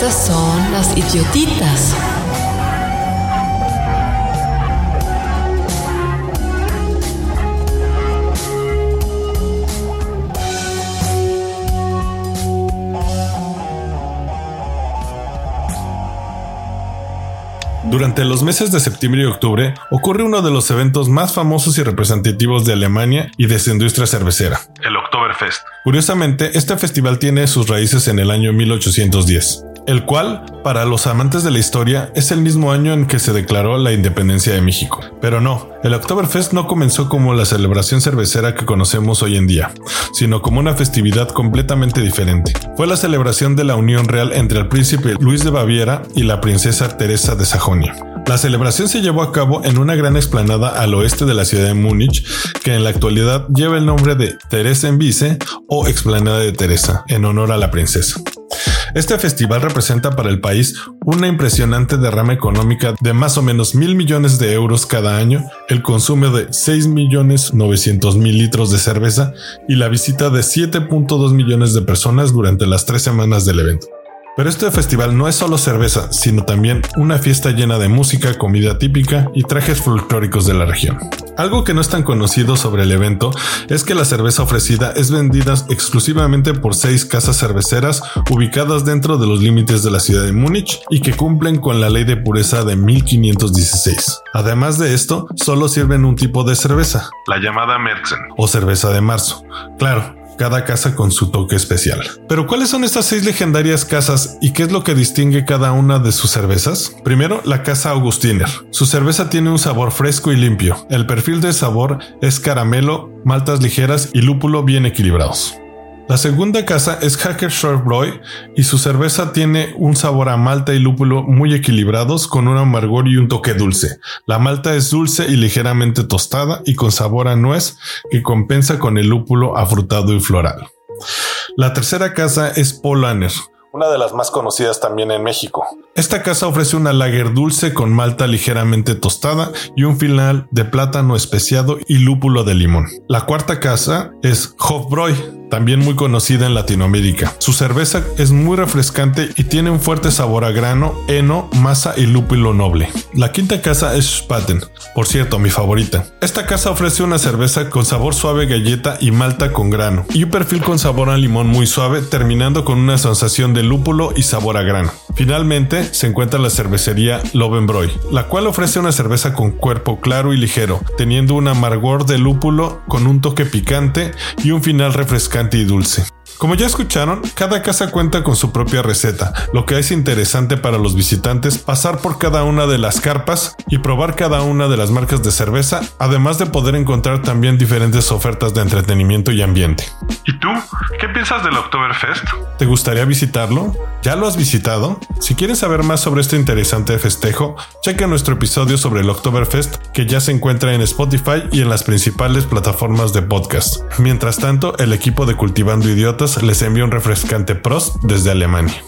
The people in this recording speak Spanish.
Las idiotitas. Durante los meses de septiembre y octubre ocurre uno de los eventos más famosos y representativos de Alemania y de su industria cervecera, el Oktoberfest. Curiosamente, este festival tiene sus raíces en el año 1810 el cual, para los amantes de la historia, es el mismo año en que se declaró la independencia de México. Pero no, el Oktoberfest no comenzó como la celebración cervecera que conocemos hoy en día, sino como una festividad completamente diferente. Fue la celebración de la unión real entre el príncipe Luis de Baviera y la princesa Teresa de Sajonia. La celebración se llevó a cabo en una gran explanada al oeste de la ciudad de Múnich, que en la actualidad lleva el nombre de Teresa en Vice o Explanada de Teresa, en honor a la princesa. Este festival representa para el país una impresionante derrama económica de más o menos mil millones de euros cada año, el consumo de 6 millones 900 mil litros de cerveza y la visita de 7.2 millones de personas durante las tres semanas del evento. Pero este festival no es solo cerveza, sino también una fiesta llena de música, comida típica y trajes folclóricos de la región. Algo que no es tan conocido sobre el evento es que la cerveza ofrecida es vendida exclusivamente por seis casas cerveceras ubicadas dentro de los límites de la ciudad de Múnich y que cumplen con la ley de pureza de 1516. Además de esto, solo sirven un tipo de cerveza, la llamada Märzen o cerveza de marzo. Claro, cada casa con su toque especial. Pero ¿cuáles son estas seis legendarias casas y qué es lo que distingue cada una de sus cervezas? Primero, la casa Augustiner. Su cerveza tiene un sabor fresco y limpio. El perfil de sabor es caramelo, maltas ligeras y lúpulo bien equilibrados. La segunda casa es Hacker Short y su cerveza tiene un sabor a malta y lúpulo muy equilibrados con un amargor y un toque dulce. La malta es dulce y ligeramente tostada y con sabor a nuez que compensa con el lúpulo afrutado y floral. La tercera casa es Polaner, una de las más conocidas también en México. Esta casa ofrece una lager dulce con malta ligeramente tostada y un final de plátano especiado y lúpulo de limón. La cuarta casa es Hofbräu, también muy conocida en Latinoamérica. Su cerveza es muy refrescante y tiene un fuerte sabor a grano, heno, masa y lúpulo noble. La quinta casa es Spaten, por cierto, mi favorita. Esta casa ofrece una cerveza con sabor suave galleta y malta con grano, y un perfil con sabor a limón muy suave, terminando con una sensación de lúpulo y sabor a grano. Finalmente, se encuentra la cervecería Lovenbräu, la cual ofrece una cerveza con cuerpo claro y ligero, teniendo un amargor de lúpulo con un toque picante y un final refrescante y dulce. Como ya escucharon, cada casa cuenta con su propia receta, lo que es interesante para los visitantes pasar por cada una de las carpas y probar cada una de las marcas de cerveza, además de poder encontrar también diferentes ofertas de entretenimiento y ambiente. ¿Y tú? ¿Qué piensas del Oktoberfest? ¿Te gustaría visitarlo? ¿Ya lo has visitado? Si quieres saber más sobre este interesante festejo, checa nuestro episodio sobre el Oktoberfest que ya se encuentra en Spotify y en las principales plataformas de podcast. Mientras tanto, el equipo de Cultivando Idiotas les envía un refrescante Prost desde Alemania.